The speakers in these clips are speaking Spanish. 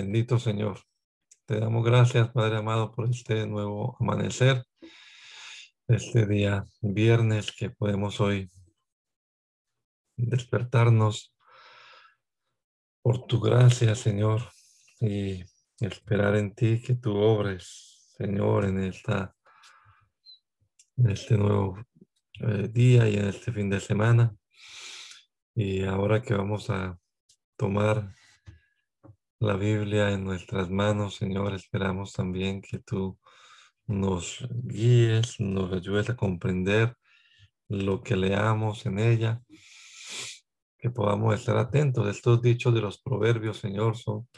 Bendito Señor. Te damos gracias, Padre amado, por este nuevo amanecer, este día viernes que podemos hoy despertarnos por tu gracia, Señor, y esperar en ti que tú obres, Señor, en esta en este nuevo eh, día y en este fin de semana. Y ahora que vamos a tomar la Biblia en nuestras manos, Señor. Esperamos también que tú nos guíes, nos ayudes a comprender lo que leamos en ella, que podamos estar atentos. Estos dichos de los proverbios, Señor, son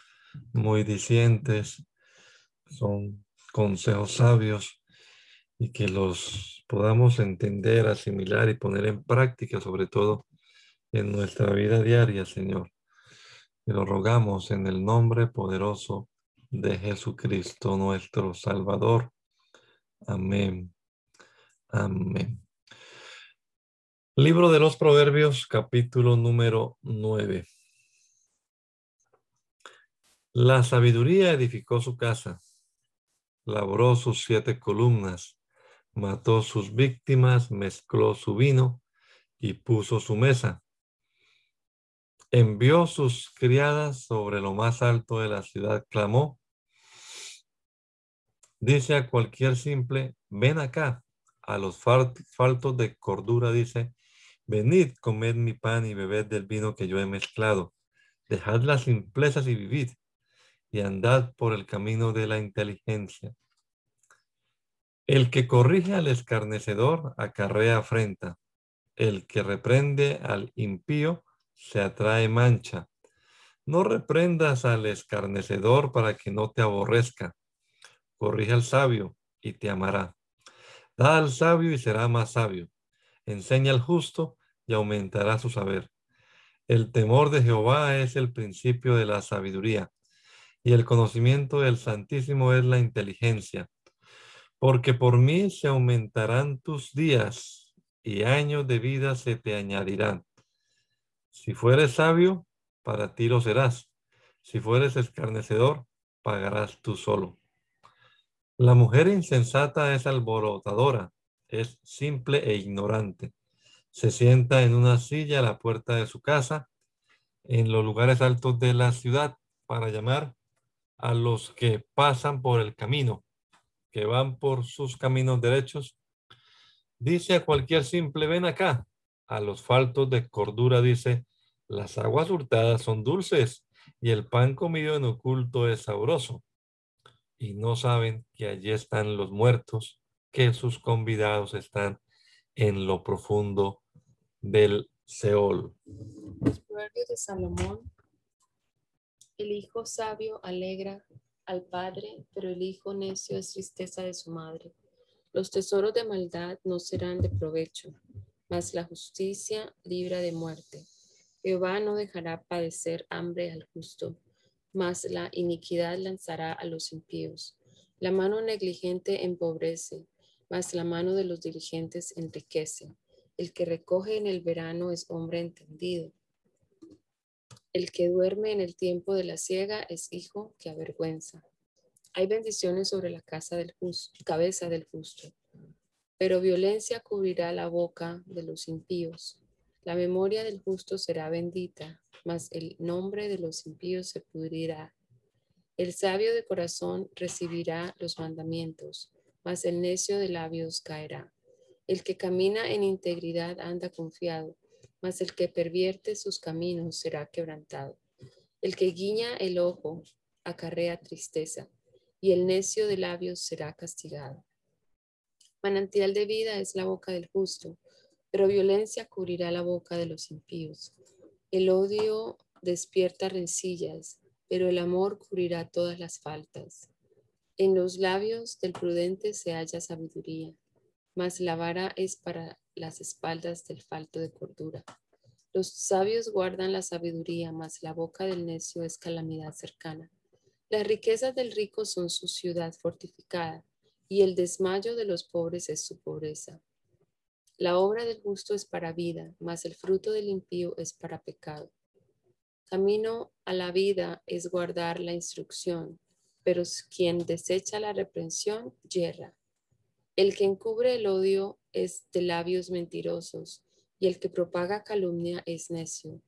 muy dicientes, son consejos sabios y que los podamos entender, asimilar y poner en práctica, sobre todo en nuestra vida diaria, Señor. Y lo rogamos en el nombre poderoso de Jesucristo, nuestro Salvador. Amén. Amén. Libro de los Proverbios, capítulo número 9. La sabiduría edificó su casa, labró sus siete columnas, mató sus víctimas, mezcló su vino y puso su mesa envió sus criadas sobre lo más alto de la ciudad, clamó, dice a cualquier simple, ven acá, a los faltos de cordura dice, venid, comed mi pan y bebed del vino que yo he mezclado, dejad las simplezas y vivid, y andad por el camino de la inteligencia. El que corrige al escarnecedor acarrea afrenta, el que reprende al impío se atrae mancha. No reprendas al escarnecedor para que no te aborrezca. Corrige al sabio y te amará. Da al sabio y será más sabio. Enseña al justo y aumentará su saber. El temor de Jehová es el principio de la sabiduría y el conocimiento del Santísimo es la inteligencia. Porque por mí se aumentarán tus días y años de vida se te añadirán. Si fueres sabio, para ti lo serás. Si fueres escarnecedor, pagarás tú solo. La mujer insensata es alborotadora, es simple e ignorante. Se sienta en una silla a la puerta de su casa, en los lugares altos de la ciudad, para llamar a los que pasan por el camino, que van por sus caminos derechos. Dice a cualquier simple, ven acá, a los faltos de cordura dice, las aguas hurtadas son dulces y el pan comido en oculto es sabroso. Y no saben que allí están los muertos, que sus convidados están en lo profundo del Seol. Los proverbios de Salomón. El hijo sabio alegra al padre, pero el hijo necio es tristeza de su madre. Los tesoros de maldad no serán de provecho, mas la justicia libra de muerte. Jehová no dejará padecer hambre al justo, mas la iniquidad lanzará a los impíos. La mano negligente empobrece, mas la mano de los diligentes enriquece. El que recoge en el verano es hombre entendido. El que duerme en el tiempo de la siega es hijo que avergüenza. Hay bendiciones sobre la casa del justo, cabeza del justo, pero violencia cubrirá la boca de los impíos. La memoria del justo será bendita, mas el nombre de los impíos se pudrirá. El sabio de corazón recibirá los mandamientos, mas el necio de labios caerá. El que camina en integridad anda confiado, mas el que pervierte sus caminos será quebrantado. El que guiña el ojo acarrea tristeza, y el necio de labios será castigado. Manantial de vida es la boca del justo, pero violencia cubrirá la boca de los impíos. El odio despierta rencillas, pero el amor cubrirá todas las faltas. En los labios del prudente se halla sabiduría, mas la vara es para las espaldas del falto de cordura. Los sabios guardan la sabiduría, mas la boca del necio es calamidad cercana. Las riquezas del rico son su ciudad fortificada, y el desmayo de los pobres es su pobreza. La obra del justo es para vida, mas el fruto del impío es para pecado. Camino a la vida es guardar la instrucción, pero quien desecha la reprensión yerra. El que encubre el odio es de labios mentirosos, y el que propaga calumnia es necio.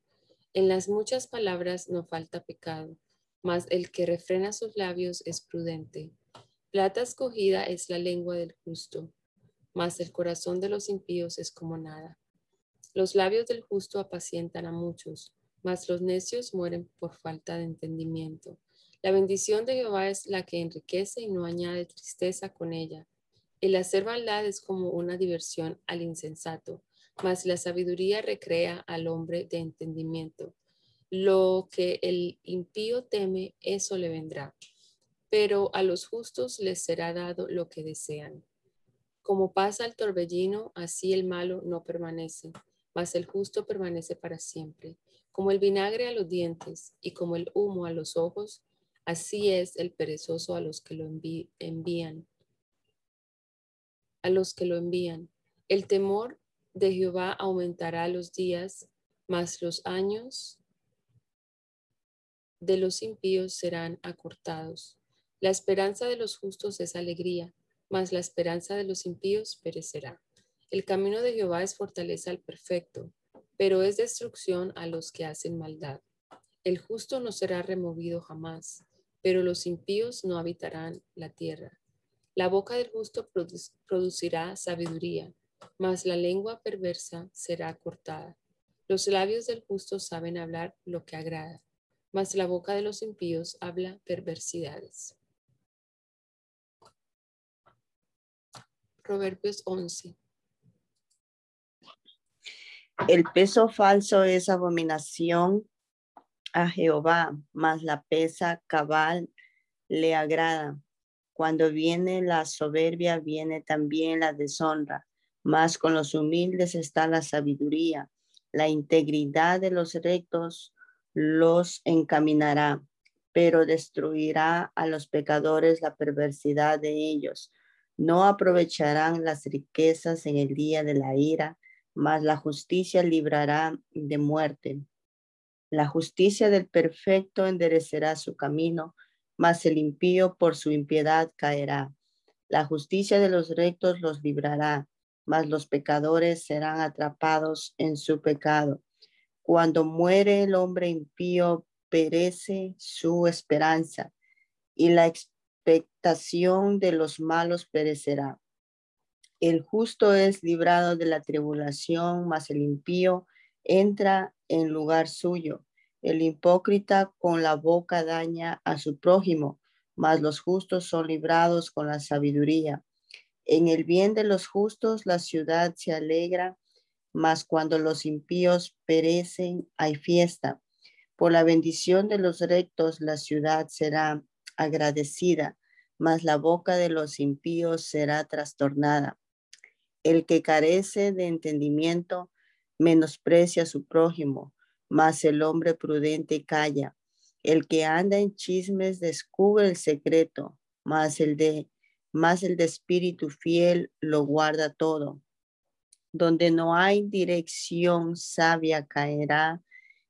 En las muchas palabras no falta pecado, mas el que refrena sus labios es prudente. Plata escogida es la lengua del justo, mas el corazón de los impíos es como nada. Los labios del justo apacientan a muchos, mas los necios mueren por falta de entendimiento. La bendición de Jehová es la que enriquece y no añade tristeza con ella. El hacer maldad es como una diversión al insensato, mas la sabiduría recrea al hombre de entendimiento. Lo que el impío teme, eso le vendrá, pero a los justos les será dado lo que desean. Como pasa el torbellino, así el malo no permanece, mas el justo permanece para siempre. Como el vinagre a los dientes y como el humo a los ojos, así es el perezoso a los que lo envían. A los que lo envían. El temor de Jehová aumentará los días, mas los años de los impíos serán acortados. La esperanza de los justos es alegría, mas la esperanza de los impíos perecerá. El camino de Jehová es fortaleza al perfecto, pero es destrucción a los que hacen maldad. El justo no será removido jamás, pero los impíos no habitarán la tierra. La boca del justo producirá sabiduría, mas la lengua perversa será cortada. Los labios del justo saben hablar lo que agrada, mas la boca de los impíos habla perversidades. Proverbios 11. El peso falso es abominación a Jehová, mas la pesa cabal le agrada. Cuando viene la soberbia, viene también la deshonra, mas con los humildes está la sabiduría. La integridad de los rectos los encaminará, pero destruirá a los pecadores la perversidad de ellos. No aprovecharán las riquezas en el día de la ira, mas la justicia librará de muerte. La justicia del perfecto enderecerá su camino, mas el impío por su impiedad caerá. La justicia de los rectos los librará, mas los pecadores serán atrapados en su pecado. Cuando muere el hombre impío, perece su esperanza y la de los malos perecerá. El justo es librado de la tribulación, mas el impío entra en lugar suyo. El hipócrita con la boca daña a su prójimo, mas los justos son librados con la sabiduría. En el bien de los justos la ciudad se alegra, mas cuando los impíos perecen hay fiesta. Por la bendición de los rectos la ciudad será agradecida, mas la boca de los impíos será trastornada. El que carece de entendimiento menosprecia a su prójimo, mas el hombre prudente calla. El que anda en chismes descubre el secreto, mas el de más el de espíritu fiel lo guarda todo. Donde no hay dirección sabia caerá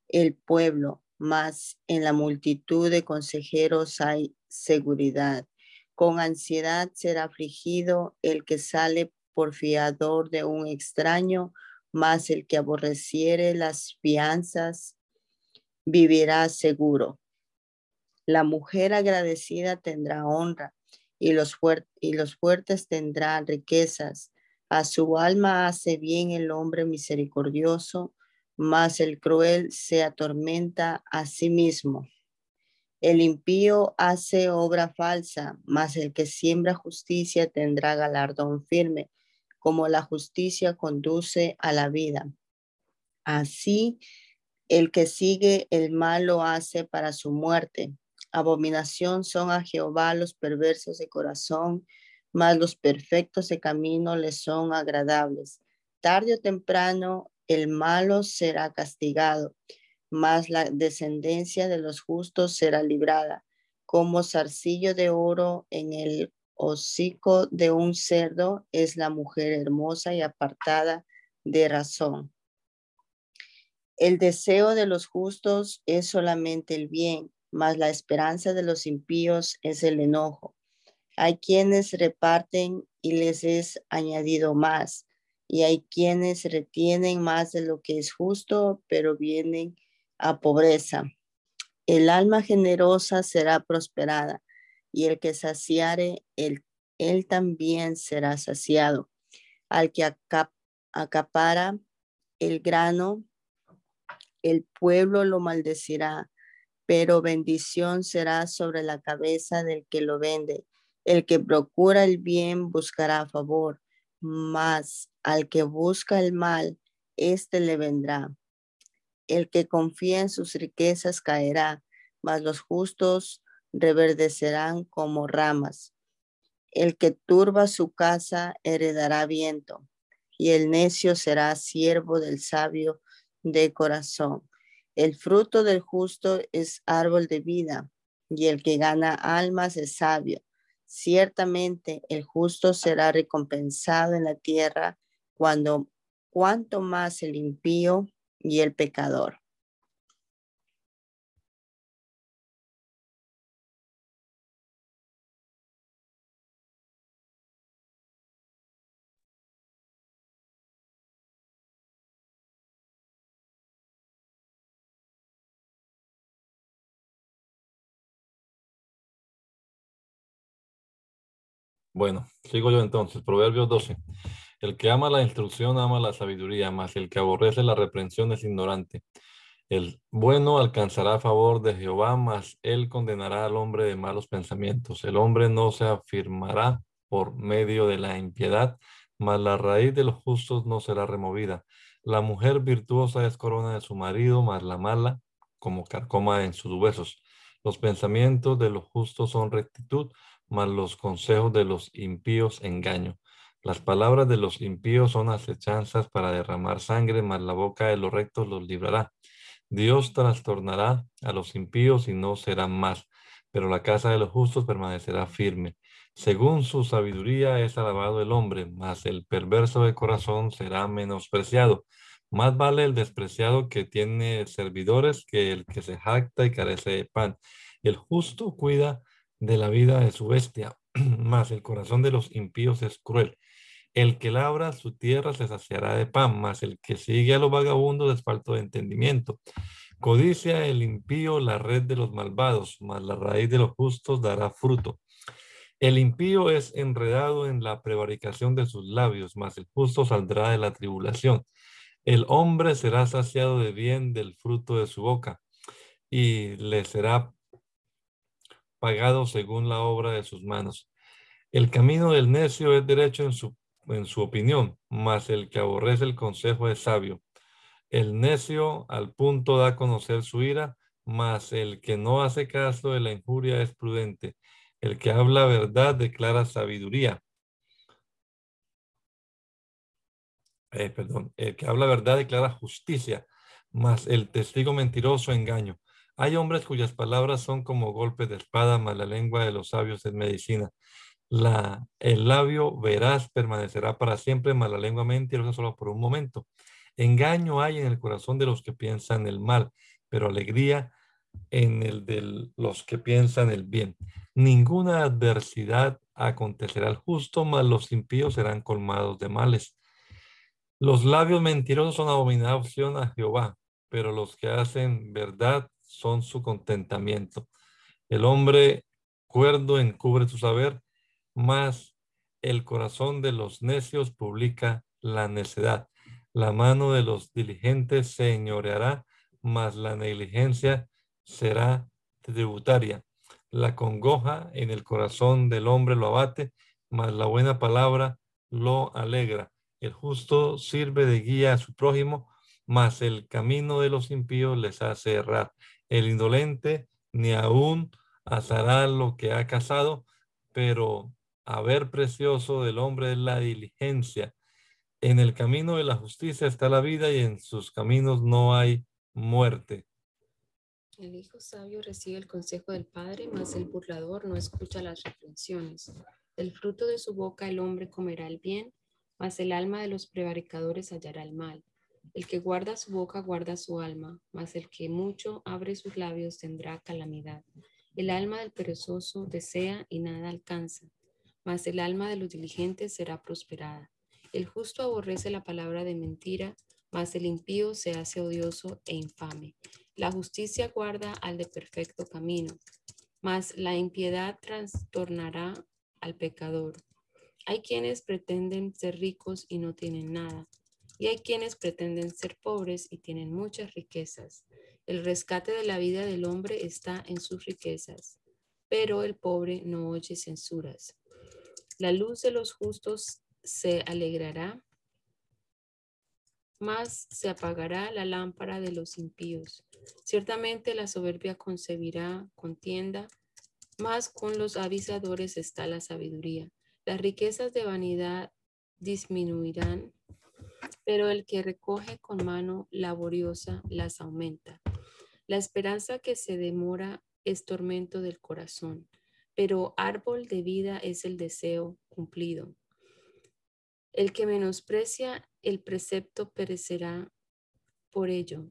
el pueblo, mas en la multitud de consejeros hay seguridad. Con ansiedad será afligido el que sale por fiador de un extraño, mas el que aborreciere las fianzas vivirá seguro. La mujer agradecida tendrá honra y los, y los fuertes tendrán riquezas. A su alma hace bien el hombre misericordioso, mas el cruel se atormenta a sí mismo. El impío hace obra falsa, mas el que siembra justicia tendrá galardón firme. como la justicia conduce a la vida. Así, el que sigue el mal lo hace para su muerte. Abominación son a Jehová los perversos de corazón, mas los perfectos de camino les son agradables. Tarde o temprano el malo será castigado, mas la descendencia de los justos será librada, como zarcillo de oro en el hocico de un cerdo es la mujer hermosa y apartada de razón. El deseo de los justos es solamente el bien, mas la esperanza de los impíos es el enojo. Hay quienes reparten y les es añadido más, y hay quienes retienen más de lo que es justo, pero vienen a pobreza. El alma generosa será prosperada, y el que saciare, él, él también será saciado. Al que acapara el grano, el pueblo lo maldecirá, pero bendición será sobre la cabeza del que lo vende. El que procura el bien buscará favor, mas al que busca el mal, éste le vendrá. El que confía en sus riquezas caerá, mas los justos reverdecerán como ramas. El que turba su casa heredará viento, y el necio será siervo del sabio de corazón. El fruto del justo es árbol de vida, y el que gana almas es sabio. Ciertamente el justo será recompensado en la tierra cuando cuanto más el impío y el pecador. Bueno, sigo yo entonces. Proverbios 12. El que ama la instrucción ama la sabiduría, mas el que aborrece la reprensión es ignorante. El bueno alcanzará favor de Jehová, mas él condenará al hombre de malos pensamientos. El hombre no se afirmará por medio de la impiedad, mas la raíz de los justos no será removida. La mujer virtuosa es corona de su marido, mas la mala como carcoma en sus huesos. Los pensamientos de los justos son rectitud, mas los consejos de los impíos engaño. Las palabras de los impíos son acechanzas para derramar sangre, mas la boca de los rectos los librará. Dios trastornará a los impíos y no serán más, pero la casa de los justos permanecerá firme. Según su sabiduría es alabado el hombre, mas el perverso de corazón será menospreciado. Más vale el despreciado que tiene servidores que el que se jacta y carece de pan. El justo cuida de la vida de su bestia, mas el corazón de los impíos es cruel. El que labra su tierra se saciará de pan, mas el que sigue a los vagabundos es falto de entendimiento. Codicia el impío la red de los malvados, mas la raíz de los justos dará fruto. El impío es enredado en la prevaricación de sus labios, mas el justo saldrá de la tribulación. El hombre será saciado de bien del fruto de su boca, y le será pagado según la obra de sus manos. El camino del necio es derecho en su, en su opinión, mas el que aborrece el consejo es sabio. El necio al punto da a conocer su ira, mas el que no hace caso de la injuria es prudente. El que habla verdad declara sabiduría. Eh, perdón, el que habla verdad declara justicia, mas el testigo mentiroso engaño. Hay hombres cuyas palabras son como golpes de espada, mas la lengua de los sabios es medicina. La, el labio veraz permanecerá para siempre, mas la lengua mentirosa solo por un momento. Engaño hay en el corazón de los que piensan el mal, pero alegría en el de los que piensan el bien. Ninguna adversidad acontecerá al justo, mas los impíos serán colmados de males. Los labios mentirosos son abominación a Jehová, pero los que hacen verdad son su contentamiento. El hombre cuerdo encubre su saber, mas el corazón de los necios publica la necedad. La mano de los diligentes se señoreará, mas la negligencia será tributaria. La congoja en el corazón del hombre lo abate, mas la buena palabra lo alegra. El justo sirve de guía a su prójimo, mas el camino de los impíos les hace errar. El indolente ni aún asará lo que ha cazado, pero haber precioso del hombre es la diligencia. En el camino de la justicia está la vida y en sus caminos no hay muerte. El hijo sabio recibe el consejo del padre, mas el burlador no escucha las reprensiones. Del fruto de su boca el hombre comerá el bien, mas el alma de los prevaricadores hallará el mal. El que guarda su boca guarda su alma, mas el que mucho abre sus labios tendrá calamidad. El alma del perezoso desea y nada alcanza, mas el alma de los diligentes será prosperada. El justo aborrece la palabra de mentira, mas el impío se hace odioso e infame. La justicia guarda al de perfecto camino, mas la impiedad trastornará al pecador. Hay quienes pretenden ser ricos y no tienen nada, y hay quienes pretenden ser pobres y tienen muchas riquezas. El rescate de la vida del hombre está en sus riquezas, pero el pobre no oye censuras. La luz de los justos se alegrará, más se apagará la lámpara de los impíos. Ciertamente la soberbia concebirá contienda, más con los avisadores está la sabiduría. Las riquezas de vanidad disminuirán, pero el que recoge con mano laboriosa las aumenta. La esperanza que se demora es tormento del corazón, pero árbol de vida es el deseo cumplido. El que menosprecia el precepto perecerá por ello,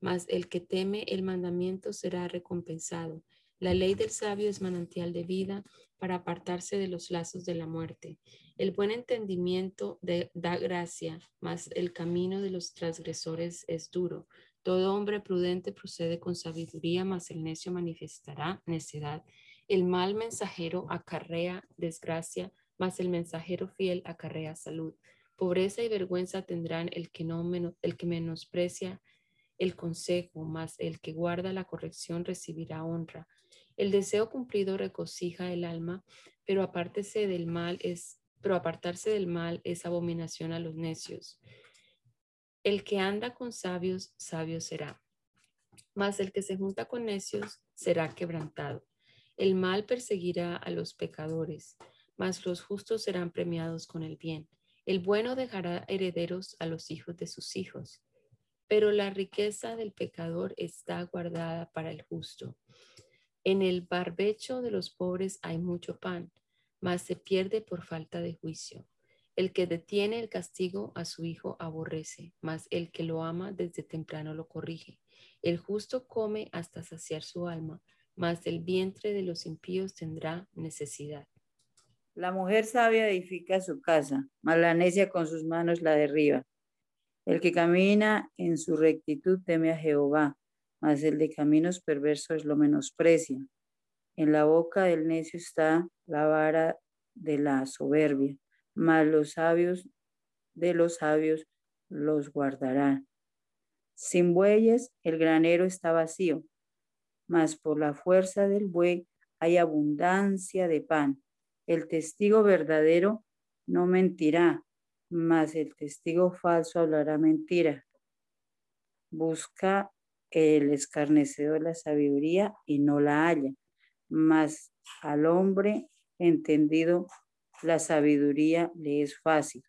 mas el que teme el mandamiento será recompensado. La ley del sabio es manantial de vida para apartarse de los lazos de la muerte. El buen entendimiento da gracia, mas el camino de los transgresores es duro. Todo hombre prudente procede con sabiduría, mas el necio manifestará necedad. El mal mensajero acarrea desgracia, mas el mensajero fiel acarrea salud. Pobreza y vergüenza tendrán el que, no el que menosprecia el consejo, mas el que guarda la corrección recibirá honra. El deseo cumplido regocija el alma, pero apártese del mal es pero apartarse del mal es abominación a los necios. El que anda con sabios, sabio será. Mas el que se junta con necios será quebrantado. El mal perseguirá a los pecadores, mas los justos serán premiados con el bien. El bueno dejará herederos a los hijos de sus hijos, pero la riqueza del pecador está guardada para el justo. En el barbecho de los pobres hay mucho pan, mas se pierde por falta de juicio. El que detiene el castigo a su hijo aborrece, mas el que lo ama desde temprano lo corrige. El justo come hasta saciar su alma, mas el vientre de los impíos tendrá necesidad. La mujer sabia edifica su casa, mas la necia con sus manos la derriba. El que camina en su rectitud teme a Jehová, mas el de caminos perversos lo menosprecia. En la boca del necio está la vara de la soberbia, mas los sabios de los sabios los guardarán. Sin bueyes el granero está vacío, mas por la fuerza del buey hay abundancia de pan. El testigo verdadero no mentirá, mas el testigo falso hablará mentira. Busca el escarnecedor la sabiduría y no la halla, mas al hombre entendido la sabiduría le es fácil.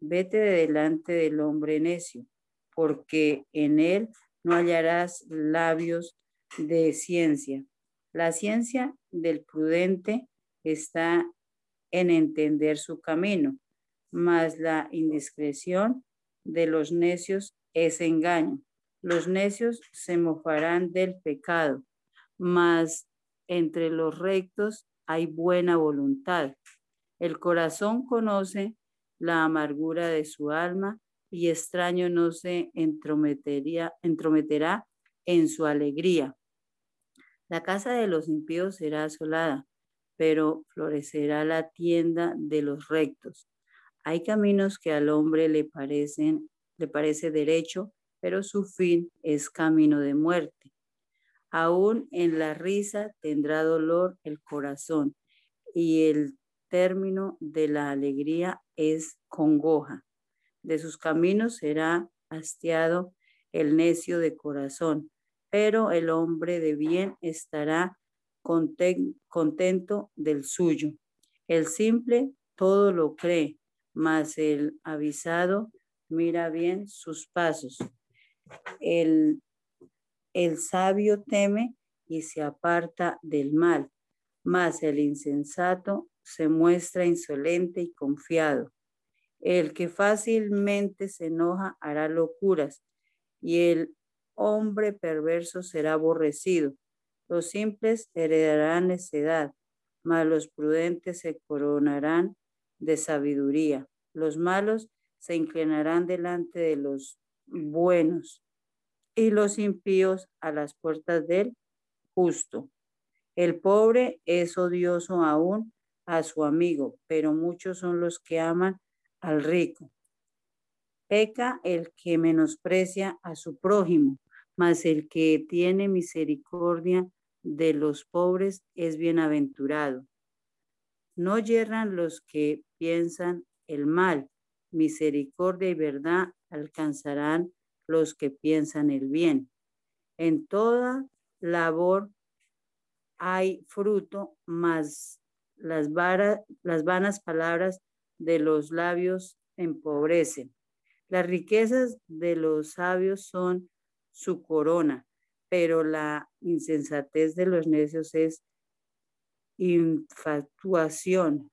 Vete de delante del hombre necio, porque en él no hallarás labios de ciencia. La ciencia del prudente está en entender su camino, mas la indiscreción de los necios es engaño. Los necios se mofarán del pecado, mas entre los rectos hay buena voluntad. El corazón conoce la amargura de su alma y extraño no se entrometería, entrometerá en su alegría. La casa de los impíos será asolada, pero florecerá la tienda de los rectos. Hay caminos que al hombre le parecen le parece derecho, pero su fin es camino de muerte. Aún en la risa tendrá dolor el corazón y el término de la alegría es congoja. De sus caminos será hastiado el necio de corazón, pero el hombre de bien estará contento del suyo. El simple todo lo cree, mas el avisado mira bien sus pasos. El, el sabio teme y se aparta del mal, mas el insensato se muestra insolente y confiado. El que fácilmente se enoja hará locuras y el hombre perverso será aborrecido. Los simples heredarán necedad, mas los prudentes se coronarán de sabiduría. Los malos se inclinarán delante de los buenos y los impíos a las puertas del justo. El pobre es odioso aún a su amigo, pero muchos son los que aman al rico. Peca el que menosprecia a su prójimo, mas el que tiene misericordia de los pobres es bienaventurado. No yerran los que piensan el mal, misericordia y verdad alcanzarán los que piensan el bien. En toda labor hay fruto, mas las, las vanas palabras de los labios empobrecen. Las riquezas de los sabios son su corona, pero la insensatez de los necios es infatuación.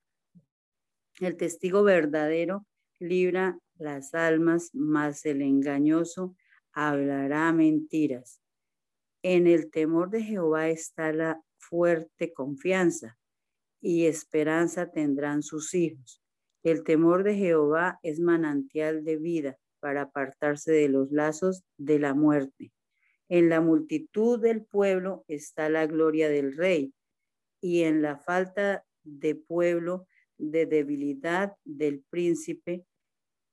El testigo verdadero libra las almas, mas el engañoso hablará mentiras. En el temor de Jehová está la fuerte confianza y esperanza tendrán sus hijos. El temor de Jehová es manantial de vida para apartarse de los lazos de la muerte. En la multitud del pueblo está la gloria del rey y en la falta de pueblo, de debilidad del príncipe,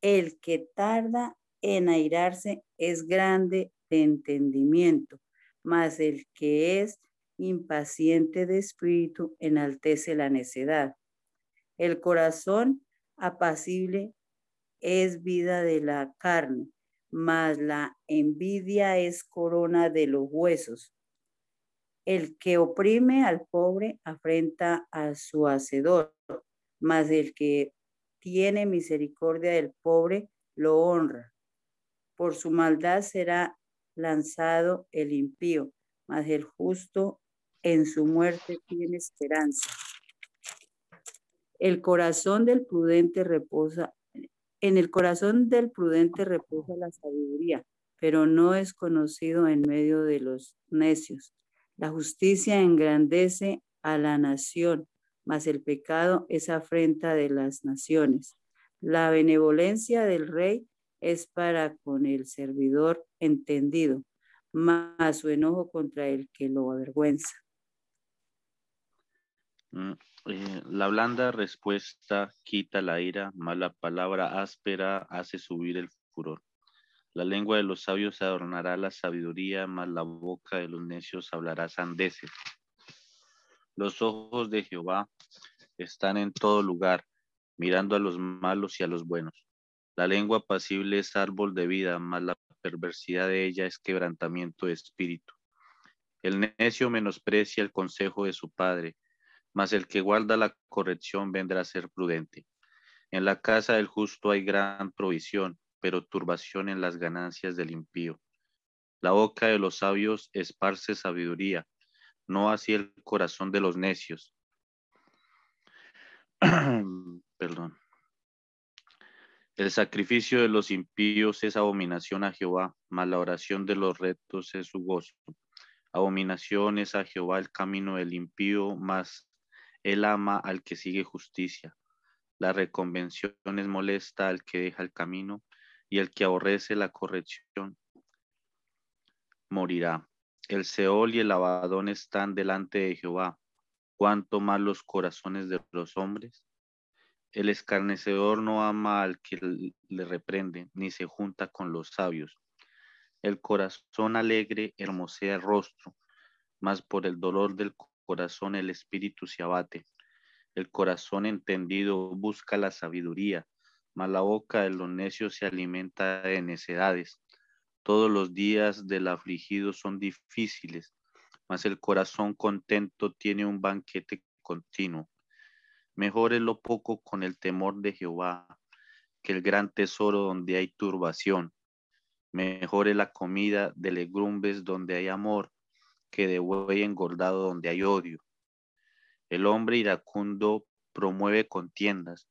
el que tarda en airarse es grande de entendimiento, mas el que es impaciente de espíritu enaltece la necedad. El corazón apacible es vida de la carne, mas la envidia es corona de los huesos. El que oprime al pobre afrenta a su hacedor, mas el que tiene misericordia del pobre lo honra. Por su maldad será lanzado el impío, mas el justo en su muerte tiene esperanza. El corazón del prudente reposa, en el corazón del prudente reposa la sabiduría, pero no es conocido en medio de los necios. La justicia engrandece a la nación, mas el pecado es afrenta de las naciones. La benevolencia del rey es para con el servidor entendido, mas su enojo contra el que lo avergüenza. Mm, eh, la blanda respuesta quita la ira, mas la palabra áspera hace subir el furor. La lengua de los sabios adornará la sabiduría, mas la boca de los necios hablará sandeces. Los ojos de Jehová están en todo lugar, mirando a los malos y a los buenos. La lengua pasible es árbol de vida, mas la perversidad de ella es quebrantamiento de espíritu. El necio menosprecia el consejo de su padre, mas el que guarda la corrección vendrá a ser prudente. En la casa del justo hay gran provisión, pero turbación en las ganancias del impío. La boca de los sabios esparce sabiduría, no así el corazón de los necios. Perdón. El sacrificio de los impíos es abominación a Jehová, mas la oración de los rectos es su gozo. Abominación es a Jehová el camino del impío, mas él ama al que sigue justicia. La reconvención es molesta al que deja el camino, y el que aborrece la corrección morirá. El Seol y el Abadón están delante de Jehová. Cuánto más los corazones de los hombres. El escarnecedor no ama al que le reprende, ni se junta con los sabios. El corazón alegre hermosea el rostro, mas por el dolor del corazón el espíritu se abate. El corazón entendido busca la sabiduría, mas la boca de los necios se alimenta de necedades. Todos los días del afligido son difíciles, mas el corazón contento tiene un banquete continuo. Mejor es lo poco con el temor de Jehová que el gran tesoro donde hay turbación. Mejor es la comida de legumbres donde hay amor que de buey engordado donde hay odio. El hombre iracundo promueve contiendas,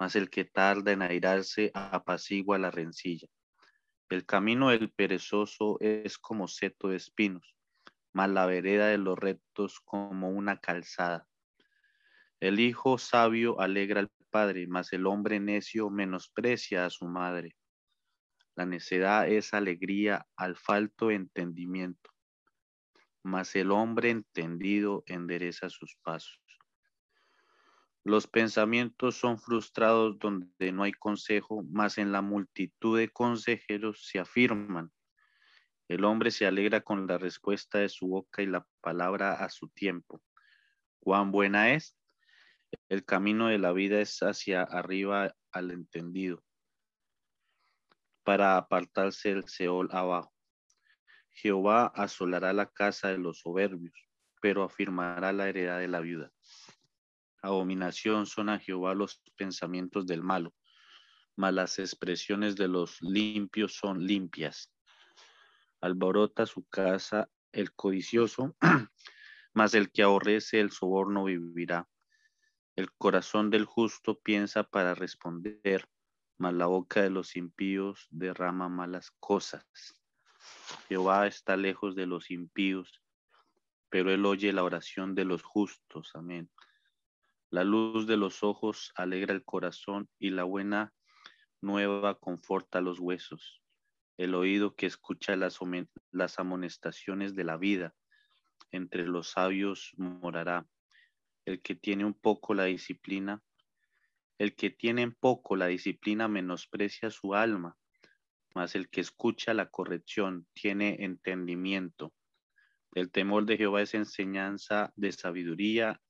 mas el que tarda en airarse apacigua la rencilla. El camino del perezoso es como seto de espinos, mas la vereda de los rectos como una calzada. El hijo sabio alegra al padre, mas el hombre necio menosprecia a su madre. La necedad es alegría al falto entendimiento, mas el hombre entendido endereza sus pasos. Los pensamientos son frustrados donde no hay consejo, mas en la multitud de consejeros se afirman. El hombre se alegra con la respuesta de su boca y la palabra a su tiempo. Cuán buena es. El camino de la vida es hacia arriba al entendido, para apartarse el Seol abajo. Jehová asolará la casa de los soberbios, pero afirmará la heredad de la viuda. Abominación son a Jehová los pensamientos del malo, mas las expresiones de los limpios son limpias. Alborota su casa el codicioso, mas el que aborrece el soborno vivirá. El corazón del justo piensa para responder, mas la boca de los impíos derrama malas cosas. Jehová está lejos de los impíos, pero él oye la oración de los justos. Amén. La luz de los ojos alegra el corazón y la buena nueva conforta los huesos. El oído que escucha las, amonestaciones de la vida, entre los sabios morará. El que tiene un poco la disciplina, el que tiene en poco la disciplina menosprecia su alma, mas el que escucha la corrección tiene entendimiento. El temor de Jehová es enseñanza de sabiduría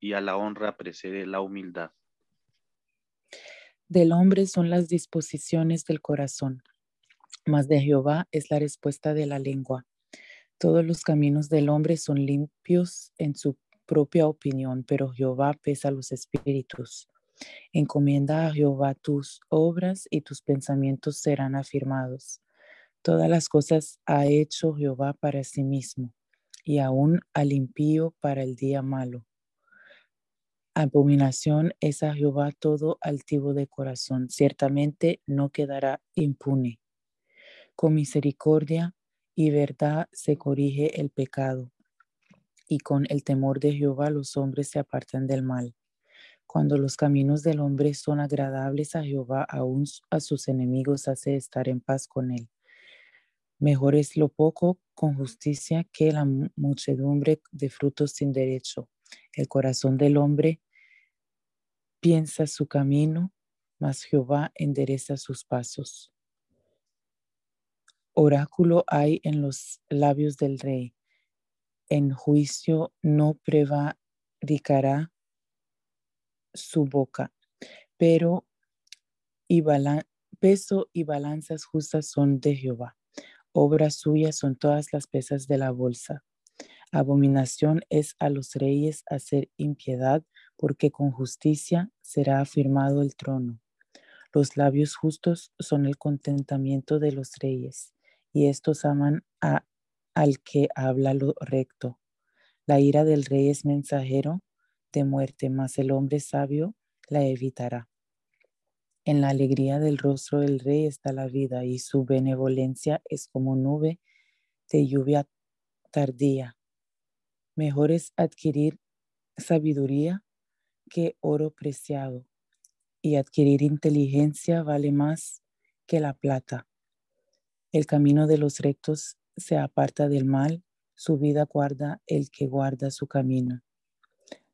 y a la honra precede la humildad. Del hombre son las disposiciones del corazón, mas de Jehová es la respuesta de la lengua. Todos los caminos del hombre son limpios en su propia opinión, pero Jehová pesa los espíritus. Encomienda a Jehová tus obras y tus pensamientos serán afirmados. Todas las cosas ha hecho Jehová para sí mismo, y aún al impío para el día malo. Abominación es a Jehová todo altivo de corazón, ciertamente no quedará impune. Con misericordia y verdad se corrige el pecado, y con el temor de Jehová los hombres se apartan del mal. Cuando los caminos del hombre son agradables a Jehová, aún a sus enemigos hace estar en paz con él. Mejor es lo poco con justicia que la muchedumbre de frutos sin derecho. El corazón del hombre piensa su camino, mas Jehová endereza sus pasos. Oráculo hay en los labios del rey. En juicio no prevaricará su boca, pero y peso y balanzas justas son de Jehová. Obras suyas son todas las pesas de la bolsa. Abominación es a los reyes hacer impiedad, porque con justicia será afirmado el trono. Los labios justos son el contentamiento de los reyes, y estos aman a, al que habla lo recto. La ira del rey es mensajero de muerte, mas el hombre sabio la evitará. En la alegría del rostro del rey está la vida, y su benevolencia es como nube de lluvia tardía. Mejor es adquirir sabiduría que oro preciado, y adquirir inteligencia vale más que la plata. El camino de los rectos se aparta del mal, su vida guarda el que guarda su camino.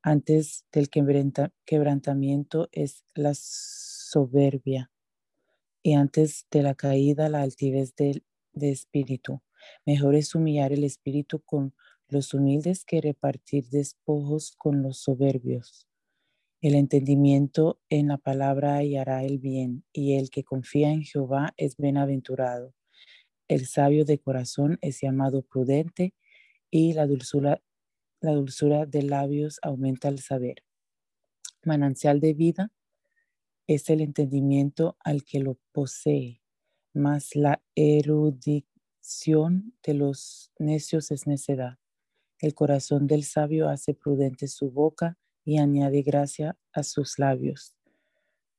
Antes del quebrantamiento es la soberbia, y antes de la caída la altivez de, de espíritu. Mejor es humillar el espíritu con los humildes que repartir despojos con los soberbios. El entendimiento en la palabra hallará el bien, y el que confía en Jehová es bienaventurado. El sabio de corazón es llamado prudente, y la dulzura, la dulzura de labios aumenta el saber. Manancial de vida es el entendimiento al que lo posee, mas la erudición de los necios es necedad. El corazón del sabio hace prudente su boca y añade gracia a sus labios.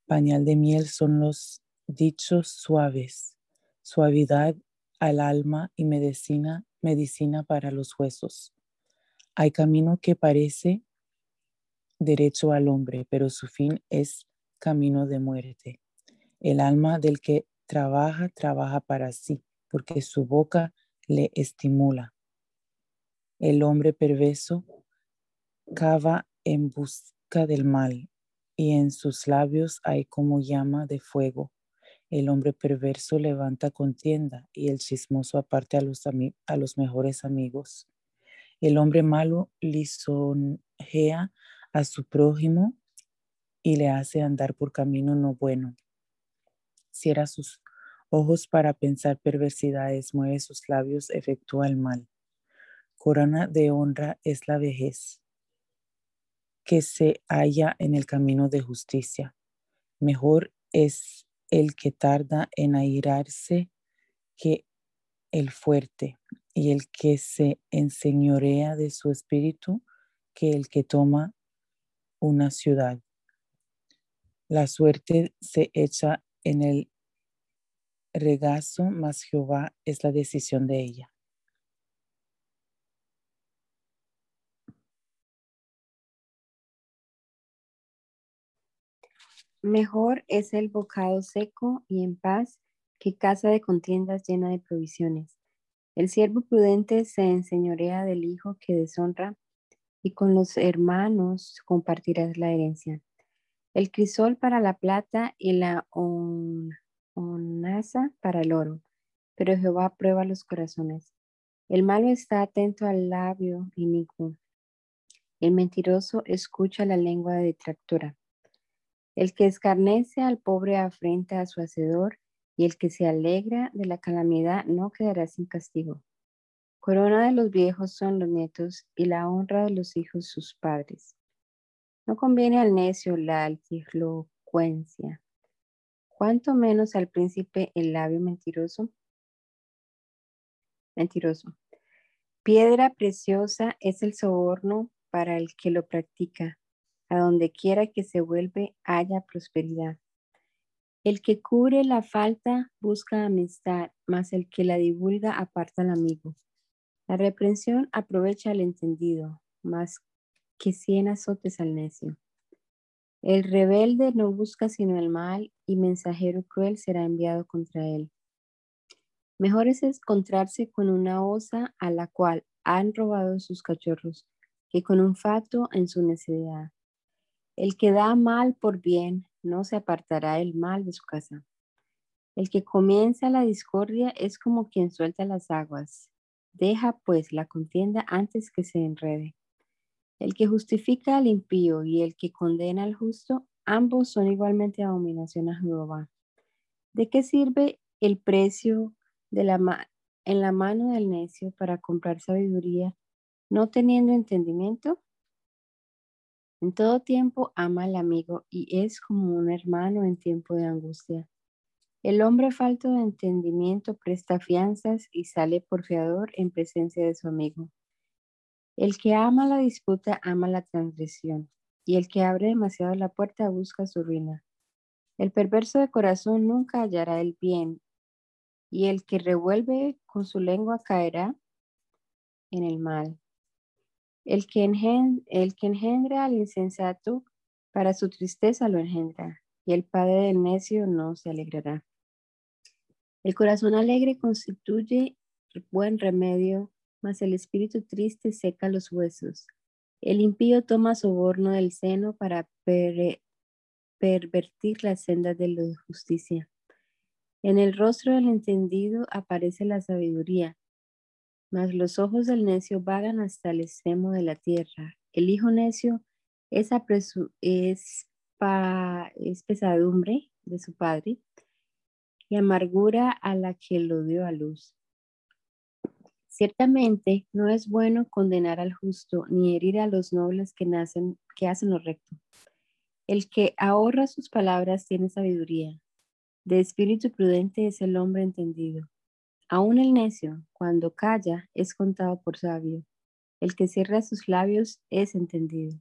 Pañal de miel son los dichos suaves, suavidad al alma y medicina, medicina para los huesos. Hay camino que parece derecho al hombre, pero su fin es camino de muerte. El alma del que trabaja, trabaja para sí, porque su boca le estimula. El hombre perverso cava en busca del mal y en sus labios hay como llama de fuego. El hombre perverso levanta contienda y el chismoso aparte a los, a los mejores amigos. El hombre malo lisonjea a su prójimo y le hace andar por camino no bueno. Cierra sus ojos para pensar perversidades, mueve sus labios, efectúa el mal. Corona de honra es la vejez que se halla en el camino de justicia. Mejor es el que tarda en airarse que el fuerte, y el que se enseñorea de su espíritu que el que toma una ciudad. La suerte se echa en el regazo, mas Jehová es la decisión de ella. Mejor es el bocado seco y en paz que casa de contiendas llena de provisiones. El siervo prudente se enseñorea del hijo que deshonra y con los hermanos compartirás la herencia. El crisol para la plata y la onaza para el oro, pero Jehová prueba los corazones. El malo está atento al labio inicuo. El mentiroso escucha la lengua detractora. El que escarnece al pobre afrenta a su hacedor, y el que se alegra de la calamidad no quedará sin castigo. Corona de los viejos son los nietos, y la honra de los hijos sus padres. No conviene al necio la altilocuencia, cuanto menos al príncipe el labio mentiroso. Mentiroso. Piedra preciosa es el soborno para el que lo practica, a donde quiera que se vuelve haya prosperidad. El que cubre la falta busca amistad, mas el que la divulga aparta al amigo. La reprensión aprovecha al entendido, más que cien azotes al necio. El rebelde no busca sino el mal, y mensajero cruel será enviado contra él. Mejor es encontrarse con una osa a la cual han robado sus cachorros, que con un fato en su necesidad. El que da mal por bien, no se apartará el mal de su casa. El que comienza la discordia es como quien suelta las aguas. Deja pues la contienda antes que se enrede. El que justifica al impío y el que condena al justo, ambos son igualmente abominación a Jehová. ¿De qué sirve el precio de la en la mano del necio para comprar sabiduría, no teniendo entendimiento? En todo tiempo ama al amigo y es como un hermano en tiempo de angustia. El hombre falto de entendimiento presta fianzas y sale por fiador en presencia de su amigo. El que ama la disputa ama la transgresión, y el que abre demasiado la puerta busca su ruina. El perverso de corazón nunca hallará el bien, y el que revuelve con su lengua caerá en el mal. El que, engendra, al insensato, para su tristeza lo engendra, y el padre del necio no se alegrará. El corazón alegre constituye buen remedio, mas el espíritu triste seca los huesos. El impío toma soborno del seno para pervertir las sendas de la justicia. En el rostro del entendido aparece la sabiduría, mas los ojos del necio vagan hasta el extremo de la tierra. El hijo necio es, es, es pesadumbre de su padre y amargura a la que lo dio a luz. Ciertamente no es bueno condenar al justo ni herir a los nobles que nacen, que hacen lo recto. El que ahorra sus palabras tiene sabiduría. De espíritu prudente es el hombre entendido. Aún el necio, cuando calla, es contado por sabio. El que cierra sus labios es entendido.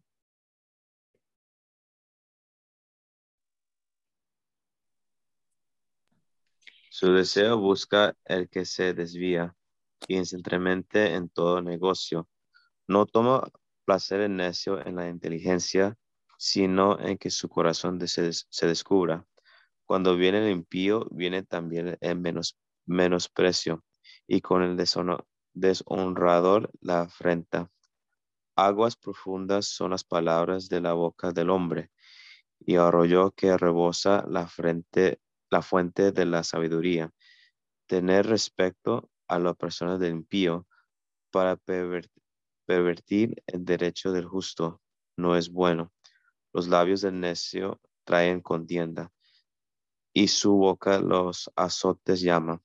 Su deseo busca el que se desvía y entremete en todo negocio. No toma placer en necio en la inteligencia, sino en que su corazón se, se descubra. Cuando viene el impío, viene también el menos, menosprecio, y con el deshonrador la afrenta. Aguas profundas son las palabras de la boca del hombre, y arroyo que rebosa la frente la fuente de la sabiduría. Tener respecto a las personas del impío para pervertir el derecho del justo no es bueno. Los labios del necio traen contienda y su boca los azotes llama.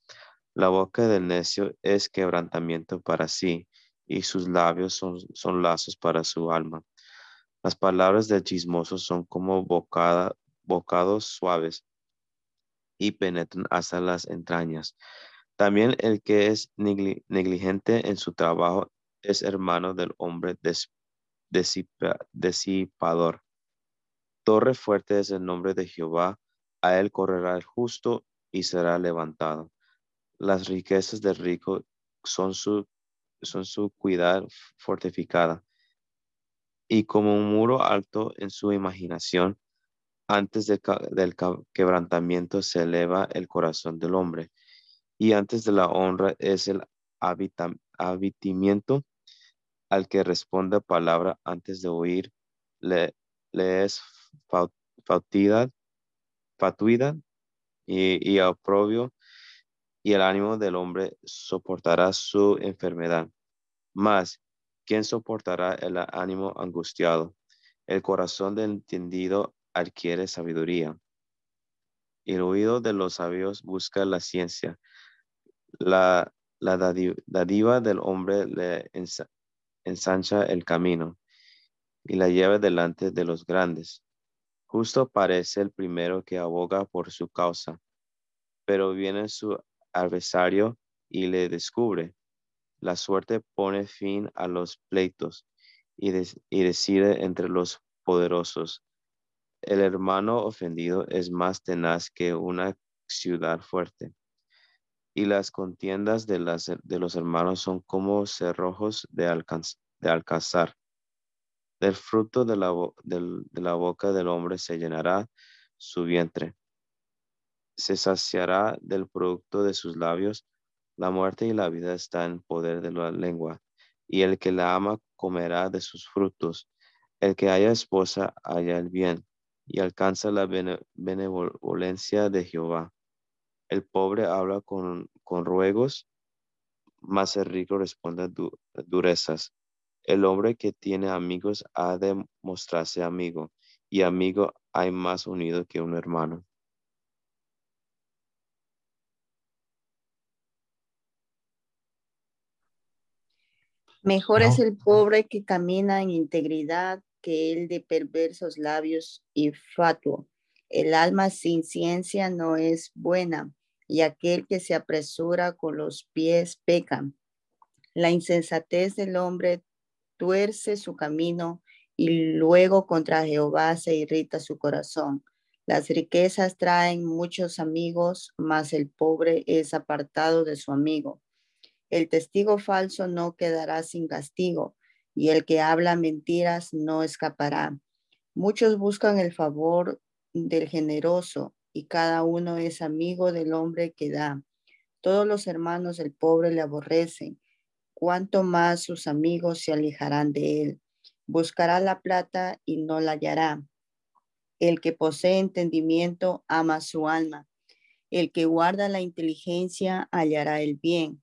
La boca del necio es quebrantamiento para sí y sus labios son, son lazos para su alma. Las palabras del chismoso son como bocada, bocados suaves y penetran hasta las entrañas. También el que es negligente en su trabajo es hermano del hombre disipador. Torre fuerte es el nombre de Jehová, a él correrá el justo y será levantado. Las riquezas del rico son su, son su fortificada. Y como un muro alto en su imaginación, antes del quebrantamiento se eleva el corazón del hombre, y antes de la honra es el habitamiento al que responde palabra antes de oír, le, es fatuidad, fatuidad y, y oprobio, y el ánimo del hombre soportará su enfermedad. Mas, ¿quién soportará el ánimo angustiado? El corazón del entendido adquiere sabiduría. El oído de los sabios busca la ciencia. La, la dadiva del hombre le ensancha el camino y la lleva delante de los grandes. Justo parece el primero que aboga por su causa, pero viene su adversario y le descubre. La suerte pone fin a los pleitos y, decide entre los poderosos. El hermano ofendido es más tenaz que una ciudad fuerte. Y las contiendas de los hermanos son como cerrojos de, de alcanzar. Del fruto de la, boca del hombre se llenará su vientre. Se saciará del producto de sus labios. La muerte y la vida están en poder de la lengua. Y el que la ama comerá de sus frutos. El que haya esposa haya el bien y alcanza la benevolencia de Jehová. El pobre habla con, ruegos, mas el rico responde a durezas. El hombre que tiene amigos ha de mostrarse amigo, y amigo hay más unido que un hermano. Mejor es el pobre que camina en integridad que el de perversos labios y fatuo. El alma sin ciencia no es buena, y aquel que se apresura con los pies peca. La insensatez del hombre tuerce su camino y luego contra Jehová se irrita su corazón. Las riquezas traen muchos amigos, mas el pobre es apartado de su amigo. El testigo falso no quedará sin castigo, y el que habla mentiras no escapará. Muchos buscan el favor del generoso y cada uno es amigo del hombre que da. Todos los hermanos del pobre le aborrecen, cuanto más sus amigos se alejarán de él. Buscará la plata y no la hallará. El que posee entendimiento ama su alma. El que guarda la inteligencia hallará el bien.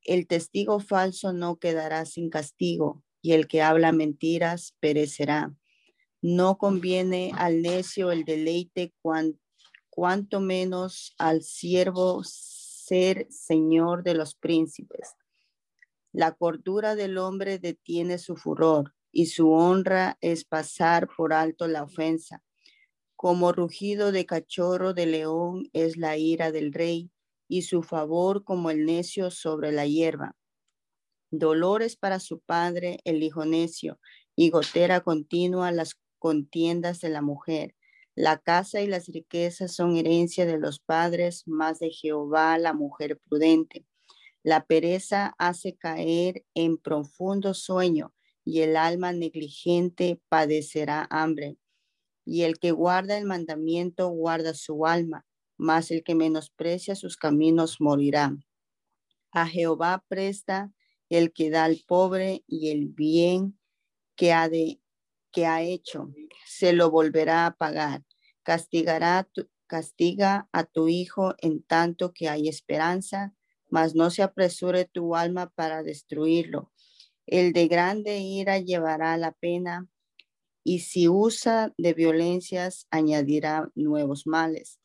El testigo falso no quedará sin castigo, y el que habla mentiras perecerá. No conviene al necio el deleite, cuan- cuanto menos al siervo ser señor de los príncipes. La cordura del hombre detiene su furor y su honra es pasar por alto la ofensa. Como rugido de cachorro de león es la ira del rey y su favor como el necio sobre la hierba. Dolores para su padre el hijo necio y gotera continua las contiendas de la mujer. La casa y las riquezas son herencia de los padres, más de Jehová la mujer prudente. La pereza hace caer en profundo sueño y el alma negligente padecerá hambre. Y el que guarda el mandamiento guarda su alma, mas el que menosprecia sus caminos morirá. A Jehová presta el que da al pobre y el bien que ha de que ha hecho se lo volverá a pagar. Castigará tu- castiga a tu hijo en tanto que hay esperanza, mas no se apresure tu alma para destruirlo. El de grande ira llevará la pena, y si usa de violencias añadirá nuevos males.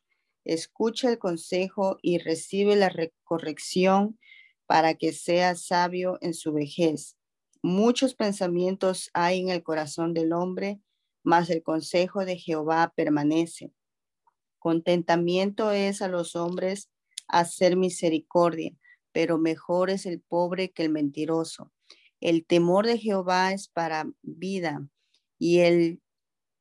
Escucha el consejo y recibe la re- corrección para que seas sabio en su vejez. Muchos pensamientos hay en el corazón del hombre, mas el consejo de Jehová permanece. Contentamiento es a los hombres hacer misericordia, pero mejor es el pobre que el mentiroso. El temor de Jehová es para vida, y él